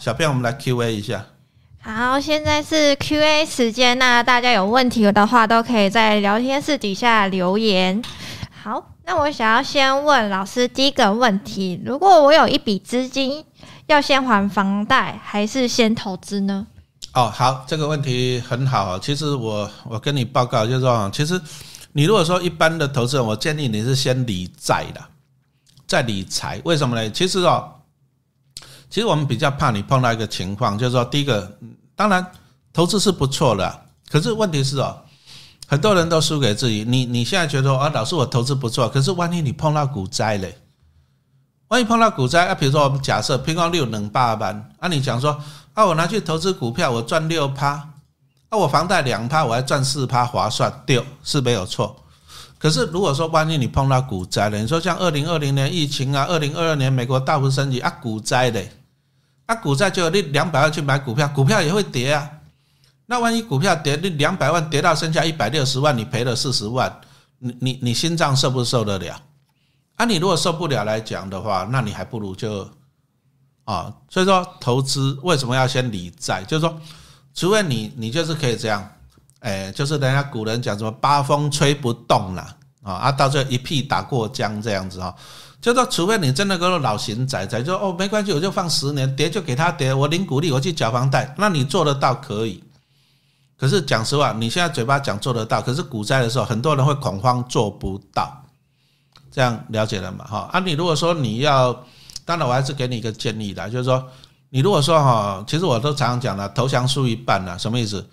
小编，我们来 Q A 一下。好，现在是 Q A 时间，那大家有问题的话，都可以在聊天室底下留言。好，那我想要先问老师第一个问题：如果我有一笔资金，要先还房贷，还是先投资呢？哦，好，这个问题很好。其实我我跟你报告就是说，其实你如果说一般的投资人，我建议你是先理债的，再理财。为什么呢？其实哦。其实我们比较怕你碰到一个情况，就是说，第一个，当然投资是不错的，可是问题是哦，很多人都输给自己。你你现在觉得啊，老师我投资不错，可是万一你碰到股灾嘞，万一碰到股灾啊，比如说我们假设平光六能八班，啊，你讲说啊，我拿去投资股票，我赚六趴，啊，我房贷两趴，我还赚四趴，划算，对是没有错。可是如果说万一你碰到股灾了，你说像二零二零年疫情啊，二零二二年美国大幅升级啊，股灾嘞。那股债就你两百万去买股票，股票也会跌啊。那万一股票跌，你两百万跌到剩下一百六十万，你赔了四十万，你你你心脏受不受得了？啊，你如果受不了来讲的话，那你还不如就啊。所以说投资为什么要先理债？就是说，除非你你就是可以这样，哎，就是人家古人讲什么八风吹不动了，啊啊，到这一屁打过江这样子哈。就说，除非你真的个老型仔仔，就哦没关系，我就放十年，跌就给他跌，我领股利，我去缴房贷，那你做得到可以。可是讲实话，你现在嘴巴讲做得到，可是股灾的时候，很多人会恐慌，做不到。这样了解了嘛？哈啊，你如果说你要，当然我还是给你一个建议的，就是说，你如果说哈，其实我都常常讲了，投降输一半了，什么意思？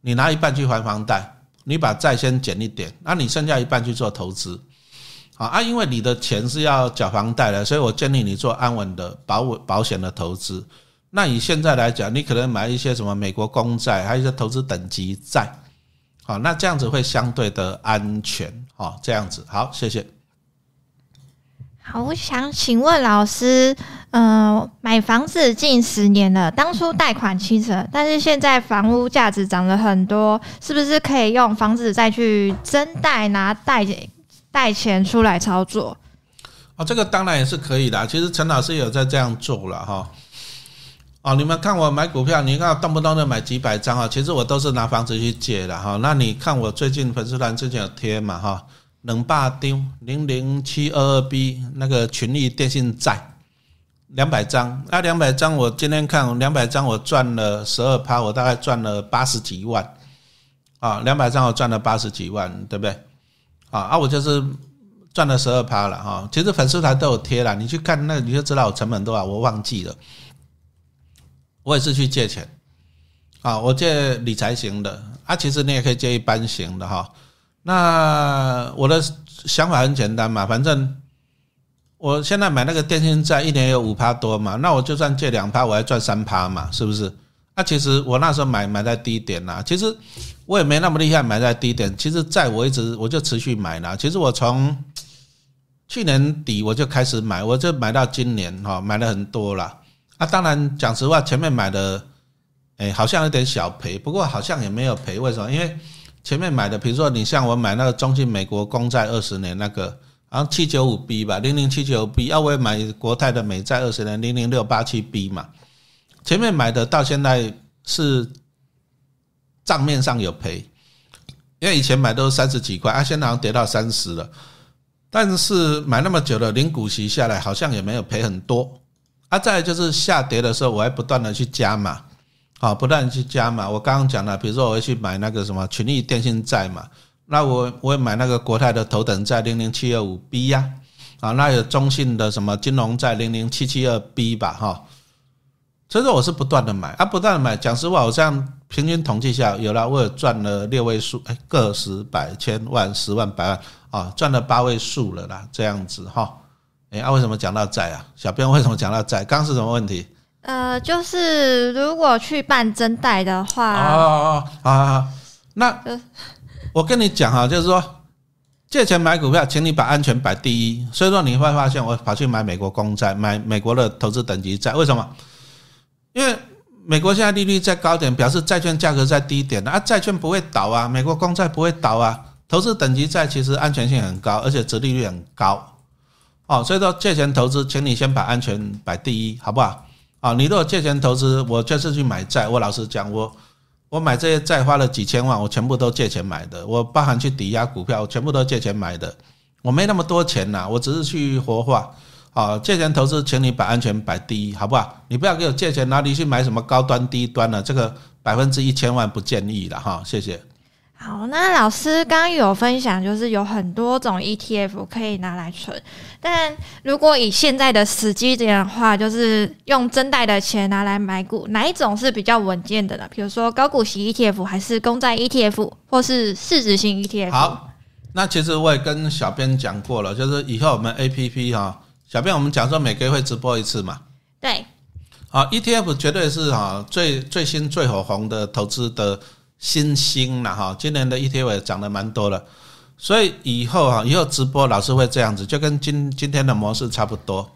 你拿一半去还房贷，你把债先减一点，那你剩下一半去做投资。啊啊！因为你的钱是要缴房贷的，所以我建议你做安稳的保稳保险的投资。那以现在来讲，你可能买一些什么美国公债，还有一些投资等级债。好，那这样子会相对的安全。好，这样子好，谢谢。好，我想请问老师，嗯，买房子近十年了，当初贷款七成，但是现在房屋价值涨了很多，是不是可以用房子再去增贷拿贷？贷钱出来操作，哦，这个当然也是可以的。其实陈老师有在这样做了哈。哦，你们看我买股票，你看动不动就买几百张啊？其实我都是拿房子去借的哈。那你看我最近粉丝团之前有贴嘛哈？冷霸丁零零七二二 B 那个群力电信债两百张，那两百张我今天看两百张我赚了十二趴，我大概赚了八十几万啊，两百张我赚了八十几万，对不对？啊啊！我就是赚了十二趴了哈。其实粉丝团都有贴了，你去看那你就知道我成本多少。我忘记了，我也是去借钱啊，我借理财型的啊。其实你也可以借一般型的哈。那我的想法很简单嘛，反正我现在买那个电信债一年有五趴多嘛，那我就算借两趴，我还赚三趴嘛，是不是？那其实我那时候买买在低点啦，其实我也没那么厉害，买在低点。其实在我一直我就持续买啦。其实我从去年底我就开始买，我就买到今年哈，买了很多啦。啊，当然讲实话，前面买的哎好像有点小赔，不过好像也没有赔。为什么？因为前面买的，比如说你像我买那个中信美国公债二十年那个，然后七九五 B 吧，零零七九 B，要我也买国泰的美债二十年零零六八七 B 嘛。前面买的到现在是账面上有赔，因为以前买都是三十几块，啊，现在好像跌到三十了。但是买那么久了，零股息下来好像也没有赔很多。啊，再就是下跌的时候，我还不断的去加码，啊，不断去加码。我刚刚讲了，比如说我会去买那个什么群益电信债嘛，那我我会买那个国泰的头等债零零七二五 B 呀，啊，那有中信的什么金融债零零七七二 B 吧，哈。所以说我是不断的买啊，不断的买。讲实话，我这样平均统计下，有了我有赚了六位数，哎，个十百千万十万百万啊，赚了八位数了啦，这样子哈。哎，啊，为什么讲到债啊？小编为什么讲到债？刚是什么问题？呃，就是如果去办真贷的话，哦哦啊，那我跟你讲哈，就是说借钱买股票，请你把安全摆第一。所以说你会发现，我跑去买美国公债，买美国的投资等级债，为什么？因为美国现在利率在高点，表示债券价格在低点，啊，债券不会倒啊，美国公债不会倒啊，投资等级债其实安全性很高，而且折利率很高，哦，所以说借钱投资，请你先把安全摆第一，好不好？啊，你如果借钱投资，我就是去买债。我老实讲，我我买这些债花了几千万，我全部都借钱买的。我包含去抵押股票，我全部都借钱买的。我没那么多钱呐，我只是去活化。啊，借钱投资，请你把安全摆第一，好不好？你不要给我借钱，哪里去买什么高端低端的？这个百分之一千万不建议了哈，谢谢。好，那老师刚刚有分享，就是有很多种 ETF 可以拿来存，但如果以现在的时机点的话，就是用真贷的钱拿来买股，哪一种是比较稳健的呢？比如说高股息 ETF，还是公债 ETF，或是市值型 ETF？好，那其实我也跟小编讲过了，就是以后我们 APP 哈。小编，我们讲说每个月会直播一次嘛？对。好，ETF 绝对是哈最最新最火红的投资的新兴了哈。今年的 ETF 也涨得蛮多了，所以以后哈以后直播老是会这样子，就跟今今天的模式差不多。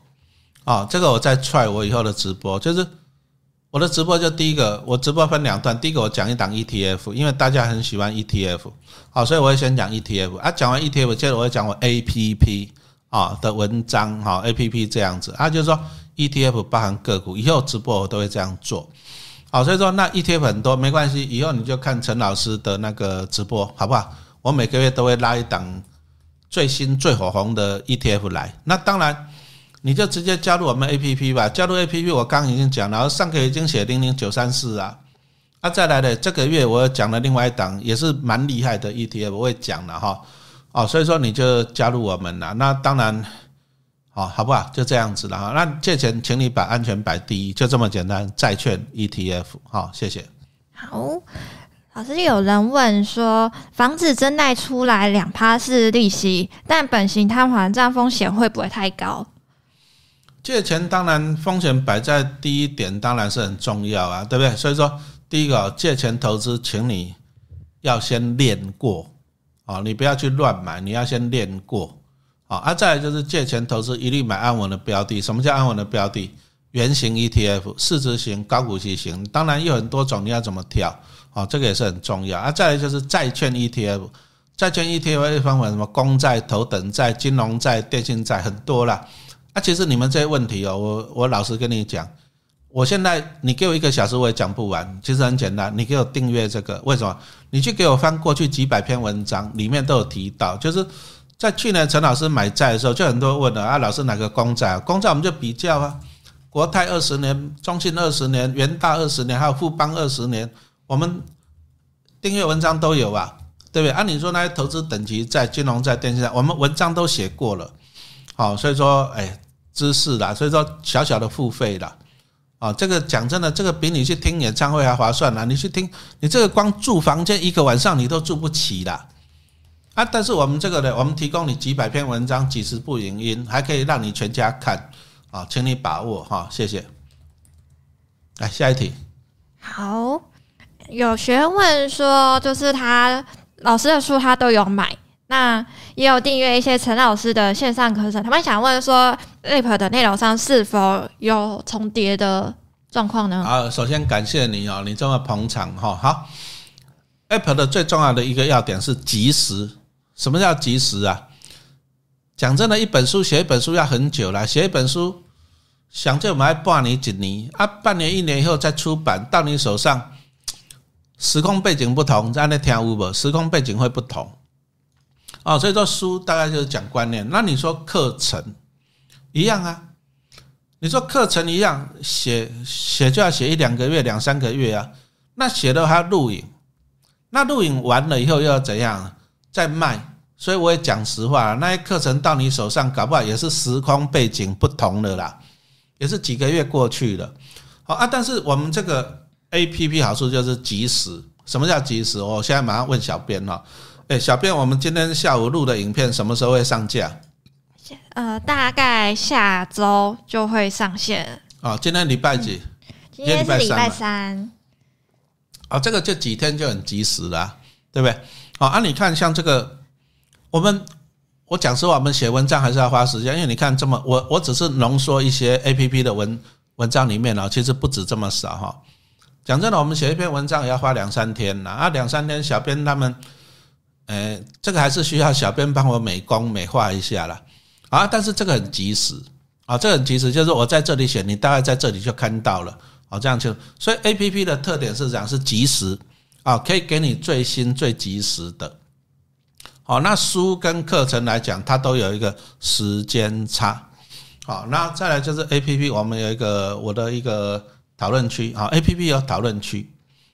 啊，这个我再踹我以后的直播，就是我的直播就第一个，我直播分两段，第一个我讲一档 ETF，因为大家很喜欢 ETF，好，所以我会先讲 ETF，啊，讲完 ETF，接着我会讲我 APP。啊的文章哈，A P P 这样子啊，就是说 E T F 包含个股，以后直播我都会这样做。好，所以说那 E T F 很多没关系，以后你就看陈老师的那个直播好不好？我每个月都会拉一档最新最火红的 E T F 来。那当然你就直接加入我们 A P P 吧，加入 A P P 我刚已经讲了，上个月已经写零零九三四啊。那，再来的这个月我讲了另外一档也是蛮厉害的 E T F，我会讲了哈。哦，所以说你就加入我们了，那当然，好，好不好？就这样子了哈。那借钱，请你把安全摆第一，就这么简单。债券 ETF，好，谢谢。好，老师有人问说，房子真贷出来两趴是利息，但本型摊还这样风险会不会太高？借钱当然风险摆在第一点，当然是很重要啊，对不对？所以说，第一个借钱投资，请你要先练过。啊，你不要去乱买，你要先练过。啊，啊，再来就是借钱投资，一律买安稳的标的。什么叫安稳的标的？原型 ETF、市值型、高股息型，当然有很多种，你要怎么挑？啊，这个也是很重要。啊，再来就是债券 ETF，债券 ETF 分为什么？公债、头等债、金融债、电信债，很多啦。啊，其实你们这些问题哦，我我老实跟你讲。我现在你给我一个小时我也讲不完，其实很简单，你给我订阅这个，为什么？你去给我翻过去几百篇文章，里面都有提到，就是在去年陈老师买债的时候，就很多人问了啊，老师哪个公债？公债我们就比较啊，国泰二十年、中信二十年、元大二十年，还有富邦二十年，我们订阅文章都有啊，对不对？按理说那些投资等级在金融在电信在，我们文章都写过了，好，所以说哎，知识啦，所以说小小的付费啦。啊，这个讲真的，这个比你去听演唱会还划算呢。你去听，你这个光住房间一个晚上你都住不起啦啊！但是我们这个呢，我们提供你几百篇文章、几十部影音，还可以让你全家看啊，请你把握哈，谢谢。来下一题。好，有学员问说，就是他老师的书他都有买。那也有订阅一些陈老师的线上课程，他们想问说，App 的内容上是否有重叠的状况呢？啊，首先感谢你哦，你这么捧场哈。好，App 的最重要的一个要点是及时。什么叫及时啊？讲真的，一本书写一本书要很久了，写一本书想就买半年几年啊，半年一年以后再出版到你手上，时空背景不同，在那听有无？时空背景会不同。哦，所以说书大概就是讲观念。那你说课程一样啊？你说课程一样，写写就要写一两个月、两三个月啊。那写的还要录影，那录影完了以后又要怎样再卖？所以我也讲实话，那些课程到你手上，搞不好也是时空背景不同的啦，也是几个月过去了。好啊，但是我们这个 A P P 好处就是及时。什么叫及时？我现在马上问小编哈。哎，小编，我们今天下午录的影片什么时候会上架？呃，大概下周就会上线。哦，今天礼拜几？今天是礼拜三。啊，这个就几天就很及时了，对不对？好，啊，你看像这个，我们我讲实话，我们写文章还是要花时间，因为你看这么，我我只是浓缩一些 A P P 的文文章里面呢，其实不止这么少哈。讲真的，我们写一篇文章也要花两三天呢，啊，两三天，小编他们。哎，这个还是需要小编帮我美工美化一下了啊！但是这个很及时啊，这个很及时，就是我在这里写，你大概在这里就看到了，啊，这样就，所以 A P P 的特点是讲是及时，啊，可以给你最新最及时的，好，那书跟课程来讲，它都有一个时间差，好，那再来就是 A P P，我们有一个我的一个讨论区，啊，A P P 有讨论区，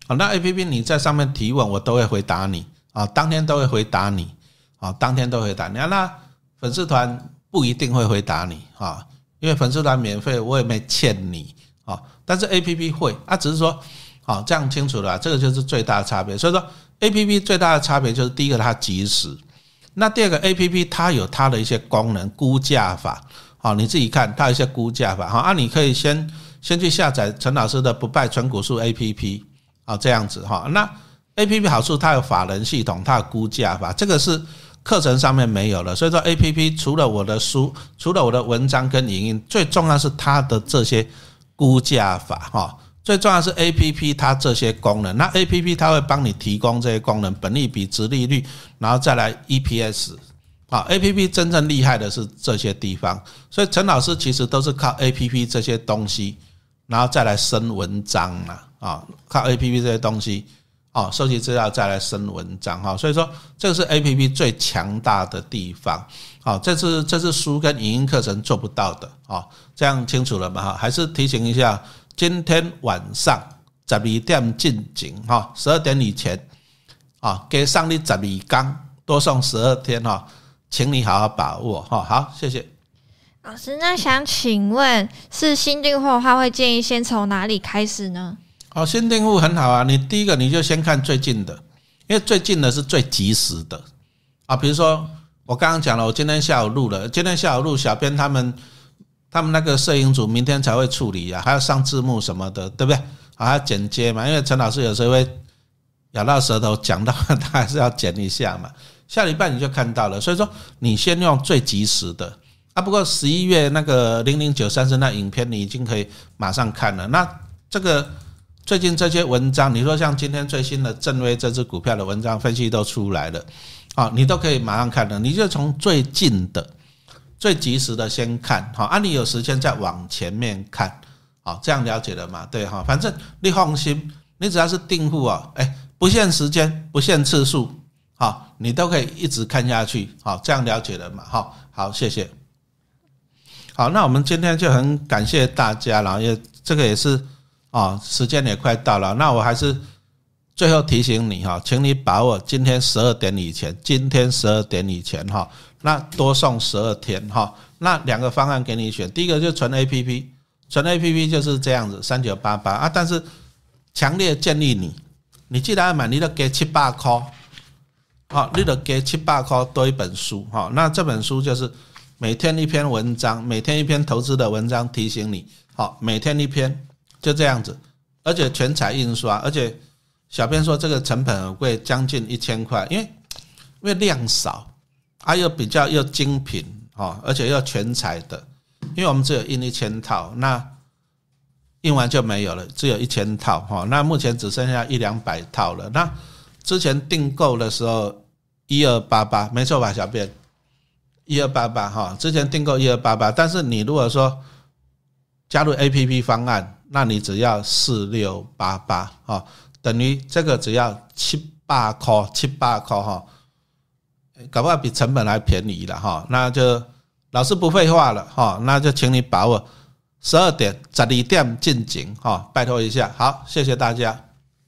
好，那 A P P 你在上面提问，我都会回答你，啊，当天都会回答你，啊，当天都回答你，那粉丝团不一定会回答你，啊。因为粉丝团免费，我也没欠你。啊。但是 A P P 会啊，只是说，好这样清楚了，这个就是最大的差别。所以说 A P P 最大的差别就是第一个它及时，那第二个 A P P 它有它的一些功能估价法，好你自己看它有一些估价法，好啊，你可以先先去下载陈老师的不败纯股数 A P P 啊，这样子哈。那 A P P 好处它有法人系统，它有估价法，这个是。课程上面没有了，所以说 A P P 除了我的书，除了我的文章跟影音，最重要是它的这些估价法哈。最重要是 A P P 它这些功能，那 A P P 它会帮你提供这些功能，本利比、值利率，然后再来 E P S 啊。A P P 真正厉害的是这些地方，所以陈老师其实都是靠 A P P 这些东西，然后再来生文章了啊，靠 A P P 这些东西。哦，收集资料再来生文章哈，所以说这是 A P P 最强大的地方。好，这是这是书跟影音课程做不到的。啊，这样清楚了吗？哈，还是提醒一下，今天晚上十二点进行哈，十二点以前啊，给上你十二缸，多送十二天哈，请你好好把握哈。好，谢谢老师。那想请问，是新订货的话，会建议先从哪里开始呢？哦，新订户很好啊！你第一个你就先看最近的，因为最近的是最及时的啊。比如说我刚刚讲了，我今天下午录了，今天下午录，小编他们他们那个摄影组明天才会处理啊，还要上字幕什么的，对不对？还要剪接嘛，因为陈老师有时候会咬到舌头讲到，他还是要剪一下嘛。下礼拜你就看到了，所以说你先用最及时的啊。不过十一月那个零零九三三那影片，你已经可以马上看了。那这个。最近这些文章，你说像今天最新的正威这只股票的文章分析都出来了，啊，你都可以马上看了，你就从最近的、最及时的先看，好，啊，你有时间再往前面看，好，这样了解了嘛？对哈，反正你放心，你只要是订户啊，哎，不限时间、不限次数，好，你都可以一直看下去，好，这样了解了嘛？好，好，谢谢。好，那我们今天就很感谢大家，然后也这个也是。啊，时间也快到了，那我还是最后提醒你哈，请你把握今天十二点以前，今天十二点以前哈，那多送十二天哈，那两个方案给你选，第一个就纯 A P P，纯 A P P 就是这样子三九八八。啊，但是强烈建议你，你既然要买，你就给七八块，好，你得给七八块多一本书哈，那这本书就是每天一篇文章，每天一篇投资的文章提醒你，好，每天一篇。就这样子，而且全彩印刷，而且小编说这个成本很贵，将近一千块，因为因为量少，啊又比较又精品哦，而且又全彩的，因为我们只有印一千套，那印完就没有了，只有一千套哈，那目前只剩下一两百套了。那之前订购的时候一二八八，没错吧，小编一二八八哈，之前订购一二八八，但是你如果说加入 A P P 方案。那你只要四六八八哈，等于这个只要七八块七八块哈，搞不好比成本还便宜了哈。那就老师不废话了哈，那就请你把握十二点十二点进警哈，拜托一下，好，谢谢大家。